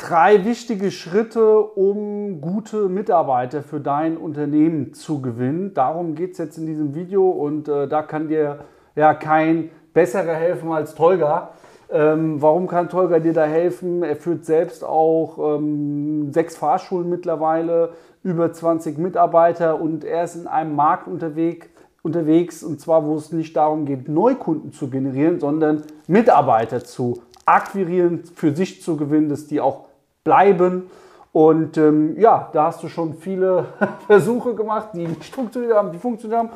Drei wichtige Schritte, um gute Mitarbeiter für dein Unternehmen zu gewinnen. Darum geht es jetzt in diesem Video und äh, da kann dir ja kein besserer helfen als Tolga. Ähm, warum kann Tolga dir da helfen? Er führt selbst auch ähm, sechs Fahrschulen mittlerweile, über 20 Mitarbeiter und er ist in einem Markt unterwegs, unterwegs und zwar, wo es nicht darum geht, Neukunden zu generieren, sondern Mitarbeiter zu akquirieren, für sich zu gewinnen, dass die auch bleiben. Und ähm, ja, da hast du schon viele Versuche gemacht, die nicht funktioniert haben, die funktioniert haben.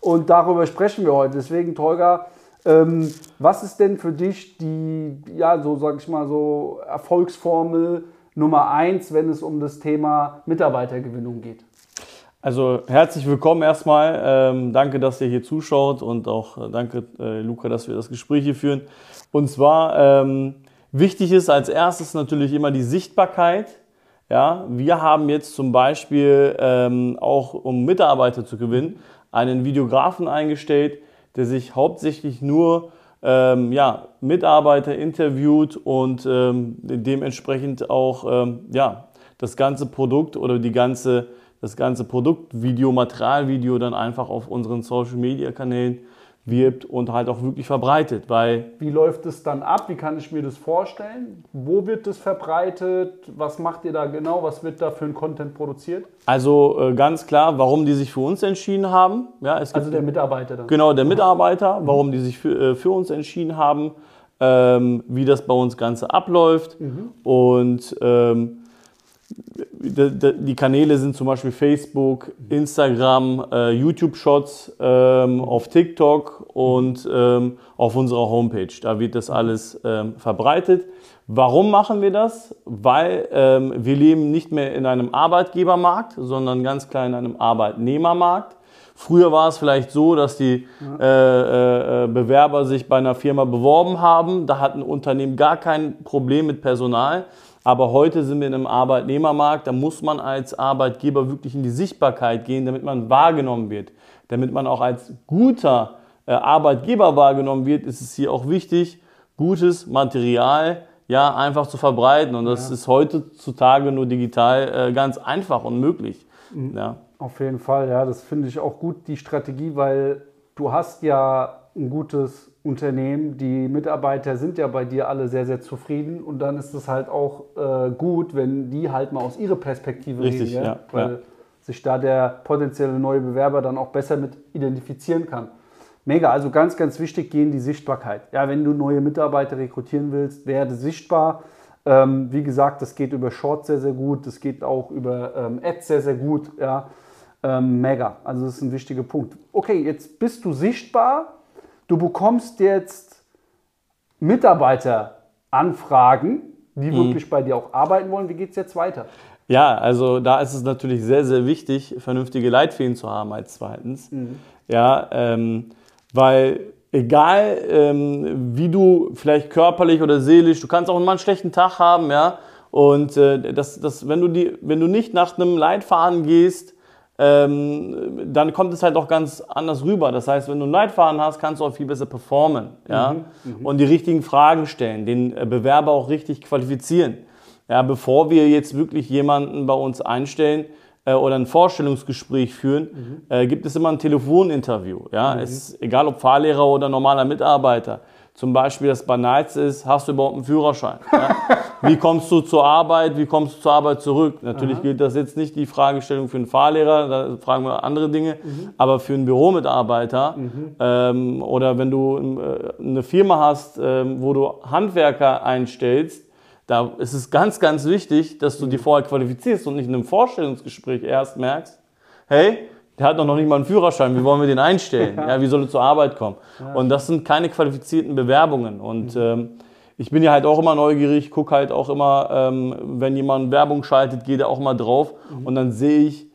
Und darüber sprechen wir heute. Deswegen, Tolga, ähm, was ist denn für dich die, ja, so sag ich mal, so Erfolgsformel Nummer eins, wenn es um das Thema Mitarbeitergewinnung geht? Also herzlich willkommen erstmal. Ähm, danke, dass ihr hier zuschaut und auch äh, danke, äh, Luca, dass wir das Gespräch hier führen. Und zwar ähm, wichtig ist als erstes natürlich immer die Sichtbarkeit. Ja, wir haben jetzt zum Beispiel ähm, auch, um Mitarbeiter zu gewinnen, einen Videografen eingestellt, der sich hauptsächlich nur ähm, ja, Mitarbeiter interviewt und ähm, dementsprechend auch ähm, ja, das ganze Produkt oder die ganze, das ganze Produktvideo, Materialvideo dann einfach auf unseren Social Media Kanälen wirbt und halt auch wirklich verbreitet, weil wie läuft es dann ab? Wie kann ich mir das vorstellen? Wo wird das verbreitet? Was macht ihr da genau? Was wird da für ein Content produziert? Also äh, ganz klar, warum die sich für uns entschieden haben. Ja, es also der Mitarbeiter dann. Genau, der Mitarbeiter, warum die sich für, äh, für uns entschieden haben, ähm, wie das bei uns Ganze abläuft mhm. und ähm, die Kanäle sind zum Beispiel Facebook, Instagram, äh, YouTube-Shots, ähm, auf TikTok und ähm, auf unserer Homepage. Da wird das alles ähm, verbreitet. Warum machen wir das? Weil ähm, wir leben nicht mehr in einem Arbeitgebermarkt, sondern ganz klar in einem Arbeitnehmermarkt. Früher war es vielleicht so, dass die äh, äh, äh, Bewerber sich bei einer Firma beworben haben. Da hat ein Unternehmen gar kein Problem mit Personal. Aber heute sind wir in einem Arbeitnehmermarkt, da muss man als Arbeitgeber wirklich in die Sichtbarkeit gehen, damit man wahrgenommen wird. Damit man auch als guter äh, Arbeitgeber wahrgenommen wird, ist es hier auch wichtig, gutes Material ja einfach zu verbreiten. Und das ja. ist heutzutage nur digital äh, ganz einfach und möglich. Mhm. Ja. Auf jeden Fall, ja, das finde ich auch gut, die Strategie, weil du hast ja ein gutes Unternehmen, die Mitarbeiter sind ja bei dir alle sehr, sehr zufrieden und dann ist es halt auch äh, gut, wenn die halt mal aus ihrer Perspektive Richtig, reden, ja? ja weil ja. sich da der potenzielle neue Bewerber dann auch besser mit identifizieren kann. Mega, also ganz, ganz wichtig, gehen die Sichtbarkeit. Ja, wenn du neue Mitarbeiter rekrutieren willst, werde sichtbar. Ähm, wie gesagt, das geht über Shorts sehr, sehr gut, das geht auch über ähm, Ads sehr, sehr gut. Ja, ähm, mega, also das ist ein wichtiger Punkt. Okay, jetzt bist du sichtbar, du bekommst jetzt Mitarbeiteranfragen, die mhm. wirklich bei dir auch arbeiten wollen. Wie geht es jetzt weiter? Ja, also da ist es natürlich sehr, sehr wichtig, vernünftige Leitfäden zu haben als zweitens. Mhm. Ja, ähm, weil egal ähm, wie du vielleicht körperlich oder seelisch, du kannst auch mal einen schlechten Tag haben, ja. Und äh, das, das, wenn, du die, wenn du nicht nach einem Leitfaden gehst, ähm, dann kommt es halt auch ganz anders rüber. Das heißt, wenn du Leitfaden hast, kannst du auch viel besser performen ja? Mhm, mhm, und die richtigen Fragen stellen, den äh, Bewerber auch richtig qualifizieren. Ja, bevor wir jetzt wirklich jemanden bei uns einstellen äh, oder ein Vorstellungsgespräch führen, mhm. äh, gibt es immer ein Telefoninterview. Ja? Mhm. Es ist egal, ob Fahrlehrer oder normaler Mitarbeiter. Zum Beispiel das Banalste ist, hast du überhaupt einen Führerschein? Ja? Wie kommst du zur Arbeit? Wie kommst du zur Arbeit zurück? Natürlich Aha. gilt das jetzt nicht die Fragestellung für einen Fahrlehrer, da fragen wir andere Dinge, mhm. aber für einen Büromitarbeiter mhm. ähm, oder wenn du äh, eine Firma hast, ähm, wo du Handwerker einstellst, da ist es ganz, ganz wichtig, dass du mhm. die vorher qualifizierst und nicht in einem Vorstellungsgespräch erst merkst, hey, der hat doch noch nicht mal einen Führerschein, wie wollen wir den einstellen? Ja, wie soll er zur Arbeit kommen? Und das sind keine qualifizierten Bewerbungen. Und ähm, ich bin ja halt auch immer neugierig, gucke halt auch immer, ähm, wenn jemand Werbung schaltet, gehe da auch mal drauf mhm. und dann sehe ich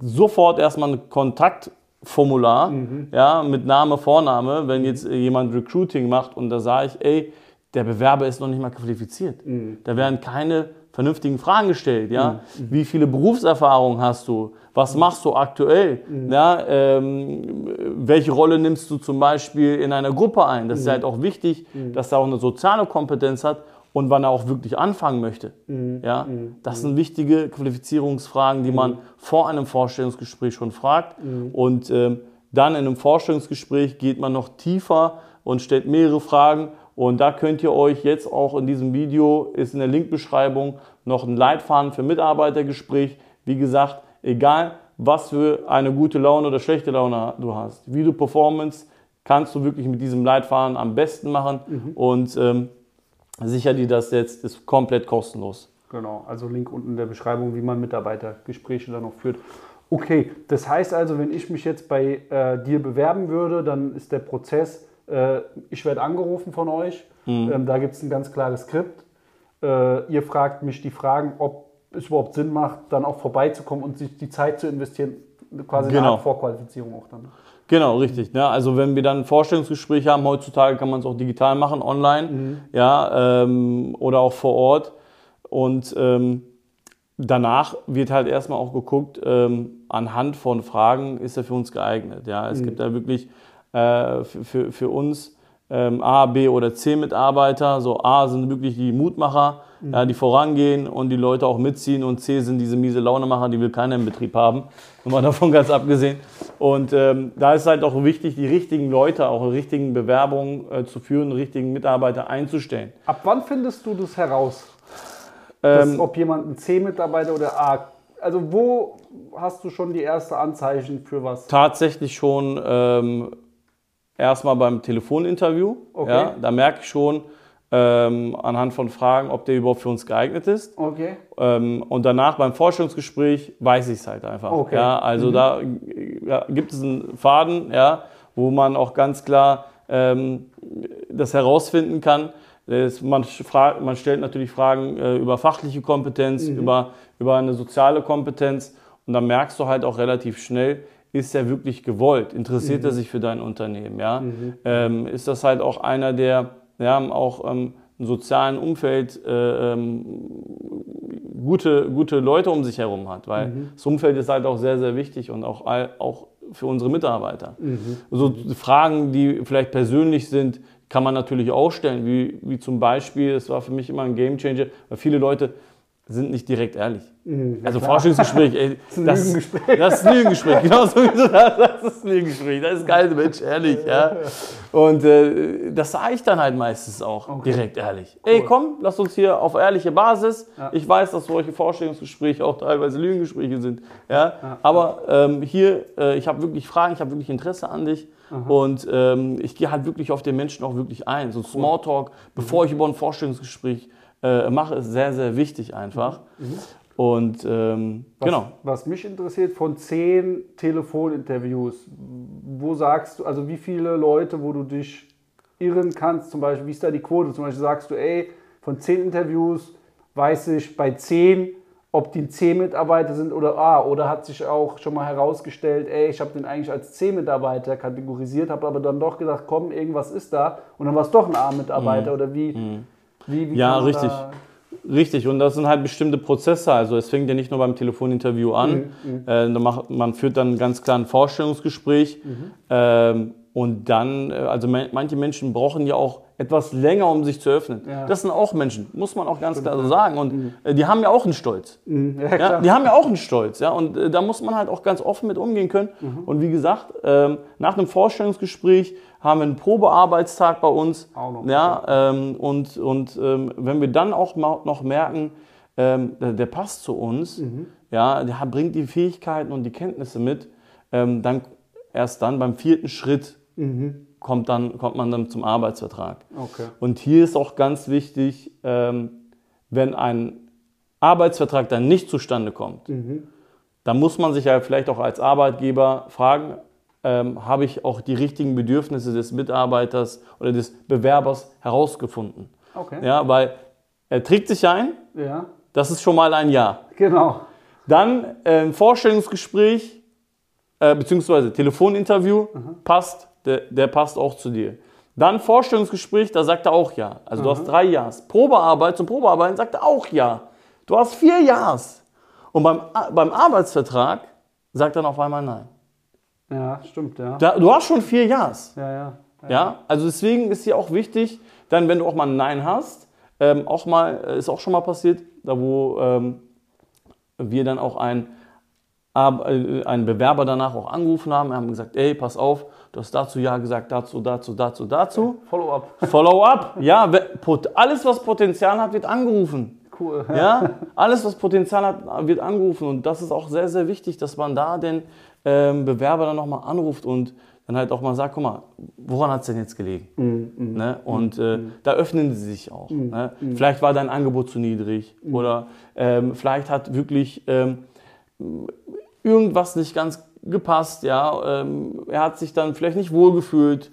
sofort erstmal ein Kontaktformular, mhm. ja, mit Name, Vorname, wenn jetzt jemand Recruiting macht und da sage ich, ey, der Bewerber ist noch nicht mal qualifiziert. Mhm. Da werden keine vernünftigen Fragen gestellt. Ja? Mhm. Wie viele Berufserfahrungen hast du? Was mhm. machst du aktuell? Mhm. Ja, ähm, welche Rolle nimmst du zum Beispiel in einer Gruppe ein? Das ist mhm. halt auch wichtig, mhm. dass er auch eine soziale Kompetenz hat und wann er auch wirklich anfangen möchte. Ja, das sind wichtige Qualifizierungsfragen, die man vor einem Vorstellungsgespräch schon fragt. Und ähm, dann in einem Vorstellungsgespräch geht man noch tiefer und stellt mehrere Fragen. Und da könnt ihr euch jetzt auch in diesem Video, ist in der Linkbeschreibung, noch ein Leitfaden für Mitarbeitergespräch. Wie gesagt, egal was für eine gute Laune oder schlechte Laune du hast, wie du Performance kannst du wirklich mit diesem Leitfaden am besten machen. Und ähm, sicher dir das jetzt, ist komplett kostenlos. Genau, also Link unten in der Beschreibung, wie man Mitarbeitergespräche dann noch führt. Okay, das heißt also, wenn ich mich jetzt bei äh, dir bewerben würde, dann ist der Prozess, äh, ich werde angerufen von euch, ähm, da gibt es ein ganz klares Skript. Äh, ihr fragt mich die Fragen, ob es überhaupt Sinn macht, dann auch vorbeizukommen und sich die Zeit zu investieren, quasi eine Genau. Art Vorqualifizierung auch dann. Genau, richtig. Ne? Also wenn wir dann ein Vorstellungsgespräch haben, heutzutage kann man es auch digital machen, online, ja, ähm, oder auch vor Ort. Und ähm, danach wird halt erstmal auch geguckt, ähm, anhand von Fragen ist er für uns geeignet. Ja, es gibt da wirklich äh, für, für, uns ähm, A, B oder C Mitarbeiter. So A sind wirklich die Mutmacher, ja, die vorangehen und die Leute auch mitziehen. Und C sind diese miese Launemacher, die will keiner im Betrieb haben. Mal davon ganz abgesehen. Und ähm, da ist halt auch wichtig, die richtigen Leute, auch richtigen Bewerbungen äh, zu führen, die richtigen Mitarbeiter einzustellen. Ab wann findest du das heraus? dass, Ähm, ob jemand ein C-Mitarbeiter oder A. Also wo hast du schon die ersten Anzeichen für was? tatsächlich schon ähm, erstmal beim Telefoninterview. Okay. Ja, da merke ich schon ähm, anhand von Fragen, ob der überhaupt für uns geeignet ist. Okay. Ähm, und danach beim Vorstellungsgespräch weiß ich es halt einfach. Okay. Ja, also da äh, ja, gibt es einen Faden, ja, wo man auch ganz klar ähm, das herausfinden kann. Es, man, man stellt natürlich Fragen äh, über fachliche Kompetenz, über, über eine soziale Kompetenz und dann merkst du halt auch relativ schnell, ist er wirklich gewollt? Interessiert er sich für dein Unternehmen? Ja? Ähm, ist das halt auch einer, der ja, auch ähm, im sozialen Umfeld äh, ähm, gute, gute Leute um sich herum hat, weil das Umfeld ist halt auch sehr, sehr wichtig und auch, auch für unsere Mitarbeiter. Also Fragen, die vielleicht persönlich sind, kann man natürlich auch stellen, wie, wie zum Beispiel, es war für mich immer ein Gamechanger, weil viele Leute sind nicht direkt ehrlich. also Forschungsgespräch, ey, ist ein das, Lügengespräch. das ist ein Lügengespräch, genau so wie du sagst, das ist ein Lügengespräch, das ist geil, Mensch, ehrlich, ja. Und äh, das sage ich dann halt meistens auch direkt ehrlich. Ey, komm, lass uns hier auf ehrliche Basis. Ich weiß, dass solche Vorstellungsgespräche auch teilweise Lügengespräche sind, ja. Aber ähm, hier, äh, ich habe wirklich Fragen, ich habe wirklich Interesse an dich. Und ähm, ich gehe halt wirklich auf den Menschen auch wirklich ein. So Smalltalk, bevor ich über ein Vorstellungsgespräch äh, mache, ist sehr, sehr wichtig einfach. Und ähm, Was, genau. was mich interessiert, von zehn Telefoninterviews, wo sagst du, also wie viele Leute, wo du dich irren kannst, zum Beispiel, wie ist da die Quote? Zum Beispiel sagst du, ey, von zehn Interviews weiß ich bei zehn, ob die C-Mitarbeiter sind oder A. Oder hat sich auch schon mal herausgestellt, ey, ich habe den eigentlich als C-Mitarbeiter kategorisiert, habe aber dann doch gedacht, komm, irgendwas ist da. Und dann war es doch ein A-Mitarbeiter. Oder wie, wie, wie Mhm. Ja, richtig. Richtig, und das sind halt bestimmte Prozesse. Also es fängt ja nicht nur beim Telefoninterview an. Äh, da macht, man führt dann ganz klar ein Vorstellungsgespräch. Ähm, und dann, äh, also manche Menschen brauchen ja auch etwas länger, um sich zu öffnen. Ja. Das sind auch Menschen, muss man auch ganz klar so sagen. Und äh, die haben ja auch einen Stolz. Mhm, ja, Ja, die haben ja auch einen Stolz, ja, und äh, da muss man halt auch ganz offen mit umgehen können. Mhm. Und wie gesagt, ähm, nach einem Vorstellungsgespräch haben wir einen Probearbeitstag bei uns, Auch noch, ja, ähm, und, und ähm, wenn wir dann auch mal noch merken, ähm, der, passt zu uns, Mhm. ja, der bringt die Fähigkeiten und die Kenntnisse mit, ähm, dann erst dann beim vierten Schritt kommt, dann, kommt man dann zum Arbeitsvertrag. Okay. Und hier ist auch ganz wichtig, ähm, wenn ein Arbeitsvertrag dann nicht zustande kommt, dann muss man sich ja vielleicht auch als Arbeitgeber fragen, ähm, habe ich auch die richtigen Bedürfnisse des Mitarbeiters oder des Bewerbers herausgefunden? Okay. Ja, weil er trägt sich ein, Ja, das ist schon mal ein Ja. genau. Dann äh, ein Vorstellungsgespräch, äh, beziehungsweise Telefoninterview, passt, der, der passt auch zu dir. Dann Vorstellungsgespräch, da sagt er auch Ja. Also du hast drei Ja's. Probearbeit, zum Probearbeiten sagt er auch Ja. Du hast vier Ja's. Und beim, beim Arbeitsvertrag sagt er dann auf einmal Nein. Ja, stimmt, ja. Da, du hast schon vier Ja's. Ja, ja. Ja, also deswegen ist hier auch wichtig, dann, wenn du auch mal ein Nein hast, ähm, auch mal, ist auch schon mal passiert, da wo ähm, wir dann auch äh, einen Bewerber danach auch angerufen haben, wir haben gesagt, ey, pass auf, du hast dazu ja gesagt, dazu, dazu, dazu, dazu. Follow-up. Follow-up, ja, alles, was Potenzial hat, wird angerufen. Cool. Ja, alles, was Potenzial hat, wird angerufen. Und das ist auch sehr, sehr wichtig, dass man da den ähm, Bewerber dann nochmal anruft und dann halt auch mal sagt, guck mal, woran hat es denn jetzt gelegen? Mm, mm, ne? Und äh, mm. da öffnen sie sich auch. Mm, ne? Mm. Vielleicht war dein Angebot zu niedrig mm. oder ähm, vielleicht hat wirklich ähm, irgendwas nicht ganz gepasst, ja. Ähm, er hat sich dann vielleicht nicht wohlgefühlt.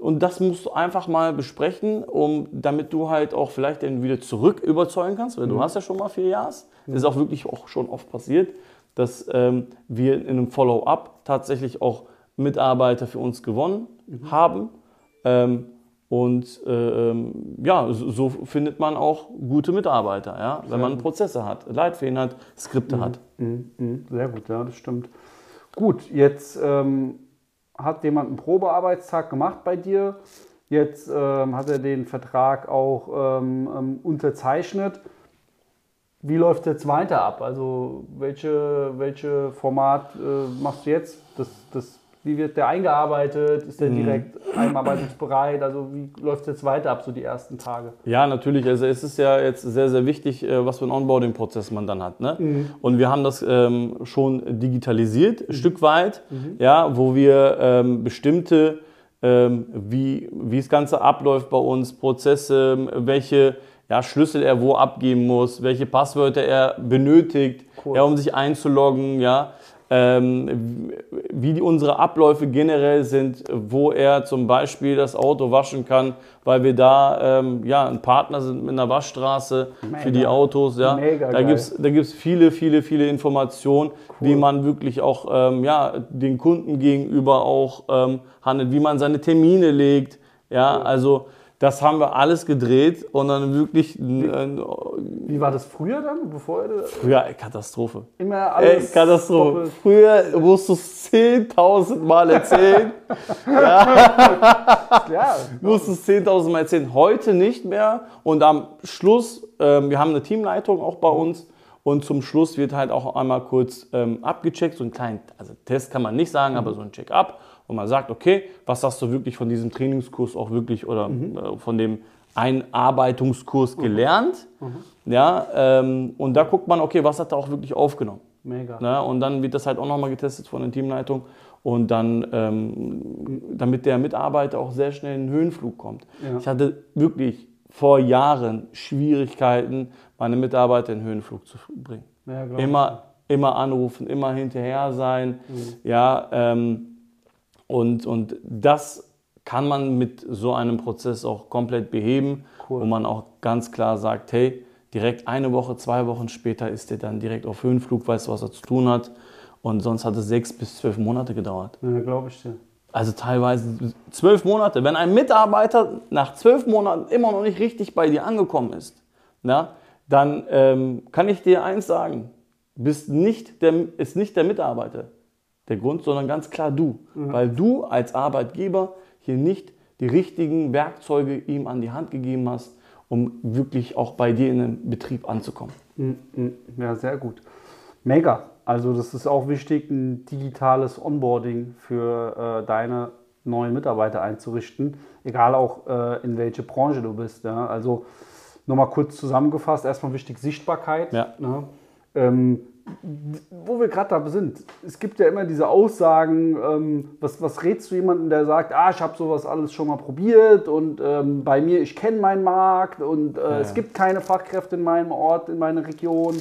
Und das musst du einfach mal besprechen, um, damit du halt auch vielleicht dann wieder zurück überzeugen kannst, weil du hast ja schon mal vier Jahre. Das ist auch wirklich auch schon oft passiert, dass ähm, wir in einem Follow-up tatsächlich auch Mitarbeiter für uns gewonnen mhm. haben. Ähm, und äh, ähm, ja, so, findet man auch gute Mitarbeiter, ja, wenn man Prozesse hat, Leitfäden hat, Skripte mhm. hat. Mhm. mhm. Sehr gut, ja, das stimmt. Gut, jetzt ähm, hat jemand einen Probearbeitstag gemacht bei dir. Jetzt ähm, hat er den Vertrag auch ähm, ähm, unterzeichnet. Wie läuft jetzt weiter ab? Also welche, welche Format äh, machst du jetzt? Das, das wie wird der eingearbeitet? Ist der mhm. direkt mhm. einarbeitungsbereit? Also wie läuft es jetzt weiter ab, so die ersten Tage? Ja, natürlich. Also es ist ja jetzt sehr, sehr wichtig, äh, was für einen Onboarding-Prozess man dann hat. Ne? Mhm. Und wir haben das ähm, schon digitalisiert, ein mhm. Stück weit, mhm. ja, wo wir ähm, bestimmte, ähm, wie, wie das Ganze abläuft bei uns, Prozesse, welche ja, Schlüssel er wo abgeben muss, welche Passwörter er benötigt, cool. ja, um sich einzuloggen, ja ähm, wie die, unsere Abläufe generell sind, wo er zum Beispiel das Auto waschen kann, weil wir da ähm, ja, ein Partner sind mit einer Waschstraße Mega. für die Autos. Ja. Mega da gibt es da gibt's viele, viele, viele Informationen, cool. wie man wirklich auch ähm, ja, den Kunden gegenüber auch ähm, handelt, wie man seine Termine legt. Ja, cool. also das haben wir alles gedreht und dann wirklich. Wie, äh, wie war das früher dann? Bevor früher Katastrophe. Immer alles. Ey, Katastrophe. Doppelt. Früher musst du es 10.000 Mal erzählen. ja. ja. musst du es 10.000 Mal erzählen. Heute nicht mehr. Und am Schluss, äh, wir haben eine Teamleitung auch bei uns. Und zum Schluss wird halt auch einmal kurz ähm, abgecheckt. So ein kleinen, also Test kann man nicht sagen, aber so ein Check-up und man sagt, okay, was hast du wirklich von diesem Trainingskurs auch wirklich oder mhm. äh, von dem Einarbeitungskurs mhm. gelernt? Mhm. Ja, ähm, und da guckt man, okay, was hat er auch wirklich aufgenommen? Mega. Ja, und dann wird das halt auch nochmal getestet von der Teamleitung und dann, ähm, damit der Mitarbeiter auch sehr schnell in den Höhenflug kommt. Ja. Ich hatte wirklich vor Jahren Schwierigkeiten, meine Mitarbeiter in den Höhenflug zu bringen. Ja, immer, immer anrufen, immer hinterher sein. Mhm. Ja, ähm, und, und das kann man mit so einem Prozess auch komplett beheben, cool. wo man auch ganz klar sagt, hey, direkt eine Woche, zwei Wochen später ist der dann direkt auf Höhenflug, weißt du, was er zu tun hat. Und sonst hat es sechs bis zwölf Monate gedauert. Ja, glaube ich dir. Also teilweise zwölf Monate. Wenn ein Mitarbeiter nach zwölf Monaten immer noch nicht richtig bei dir angekommen ist, na, dann ähm, kann ich dir eins sagen, bist nicht der, ist nicht der Mitarbeiter der Grund, sondern ganz klar du. Mhm. Weil du als Arbeitgeber hier nicht die richtigen Werkzeuge ihm an die Hand gegeben hast, um wirklich auch bei dir in den Betrieb anzukommen. Ja, sehr gut. Mega. Also das ist auch wichtig, ein digitales Onboarding für äh, deine neuen Mitarbeiter einzurichten, egal auch äh, in welche Branche du bist. Ja? Also nochmal kurz zusammengefasst, erstmal wichtig Sichtbarkeit. Ja. Ne? Ähm, wo wir gerade da sind, es gibt ja immer diese Aussagen, ähm, was, was rätst du jemandem, der sagt, ah, ich habe sowas alles schon mal probiert und ähm, bei mir, ich kenne meinen Markt und äh, ja. es gibt keine Fachkräfte in meinem Ort, in meiner Region.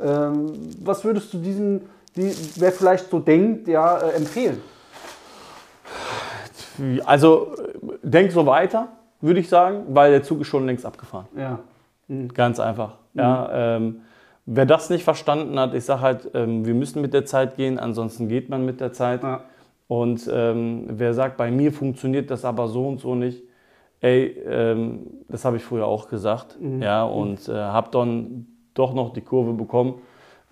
Ähm, was würdest du diesem, die, wer vielleicht so denkt, ja, äh, empfehlen? Also denk so weiter, würde ich sagen, weil der Zug ist schon längst abgefahren. Ja. Mhm. Ganz einfach. Mhm. Ja, ähm, Wer das nicht verstanden hat, ich sage halt, ähm, wir müssen mit der Zeit gehen, ansonsten geht man mit der Zeit. Ja. Und ähm, wer sagt, bei mir funktioniert das aber so und so nicht, ey, ähm, das habe ich früher auch gesagt, mhm. ja, und äh, habe dann doch noch die Kurve bekommen.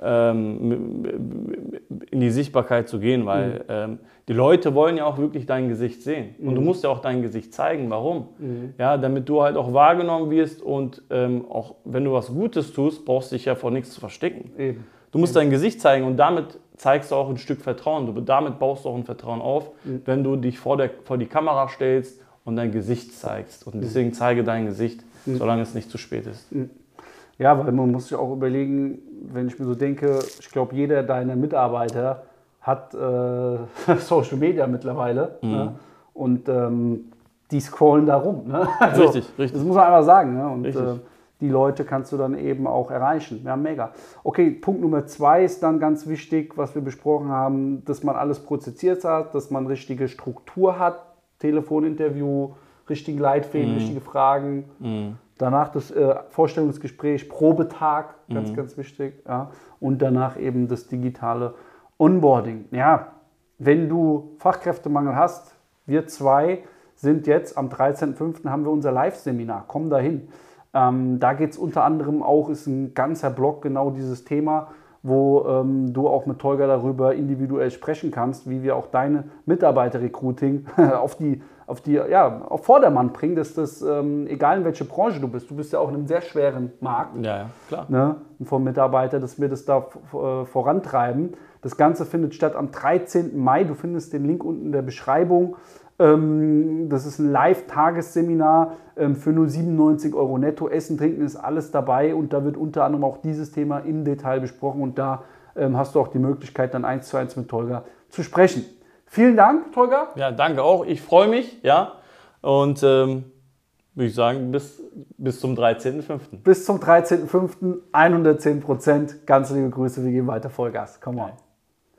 Ähm, in die Sichtbarkeit zu gehen, weil mhm. ähm, die Leute wollen ja auch wirklich dein Gesicht sehen. Und du mhm. musst ja auch dein Gesicht zeigen. Warum? Mhm. Ja, damit du halt auch wahrgenommen wirst und ähm, auch wenn du was Gutes tust, brauchst du dich ja vor nichts zu verstecken. Eben. Du musst Eben. dein Gesicht zeigen und damit zeigst du auch ein Stück Vertrauen. Du, damit baust du auch ein Vertrauen auf, mhm. wenn du dich vor, der, vor die Kamera stellst und dein Gesicht zeigst. Und mhm. deswegen zeige dein Gesicht, mhm. solange es nicht zu spät ist. Ja, weil man muss sich auch überlegen, wenn ich mir so denke, ich glaube, jeder deiner Mitarbeiter hat äh, Social Media mittlerweile. Mhm. Ne? Und ähm, die scrollen da rum. Ne? Also, richtig, richtig. Das muss man einfach sagen. Ne? Und äh, die Leute kannst du dann eben auch erreichen. Ja, mega. Okay, Punkt Nummer zwei ist dann ganz wichtig, was wir besprochen haben, dass man alles prozessiert hat, dass man richtige Struktur hat, Telefoninterview, richtigen Leitfäden, mhm. richtige Fragen. Mhm. Danach das äh, Vorstellungsgespräch, Probetag, ganz, mhm. ganz wichtig. Ja. Und danach eben das digitale Onboarding. Ja, wenn du Fachkräftemangel hast, wir zwei sind jetzt am 13.05. haben wir unser Live-Seminar. Komm dahin. Ähm, da geht es unter anderem auch, ist ein ganzer Blog genau dieses Thema, wo ähm, du auch mit Tolga darüber individuell sprechen kannst, wie wir auch deine Mitarbeiter-Recruiting auf die auf die, ja, auf Vordermann bringen, dass das, ähm, egal in welche Branche du bist, du bist ja auch in einem sehr schweren Markt. Ja, ja klar. Ne, vom Mitarbeiter, dass wir das da äh, vorantreiben. Das Ganze findet statt am 13. Mai. Du findest den Link unten in der Beschreibung. Ähm, das ist ein Live-Tagesseminar ähm, für nur 97 Euro netto. Essen, Trinken ist alles dabei und da wird unter anderem auch dieses Thema im Detail besprochen und da ähm, hast du auch die Möglichkeit, dann eins zu eins mit Tolga zu sprechen. Vielen Dank, Tolga. Ja, danke auch. Ich freue mich, ja. Und ähm, würde ich sagen, bis, bis zum 13.05. Bis zum 13.05. 110 Prozent. Ganz liebe Grüße. Wir geben weiter Vollgas. Come on.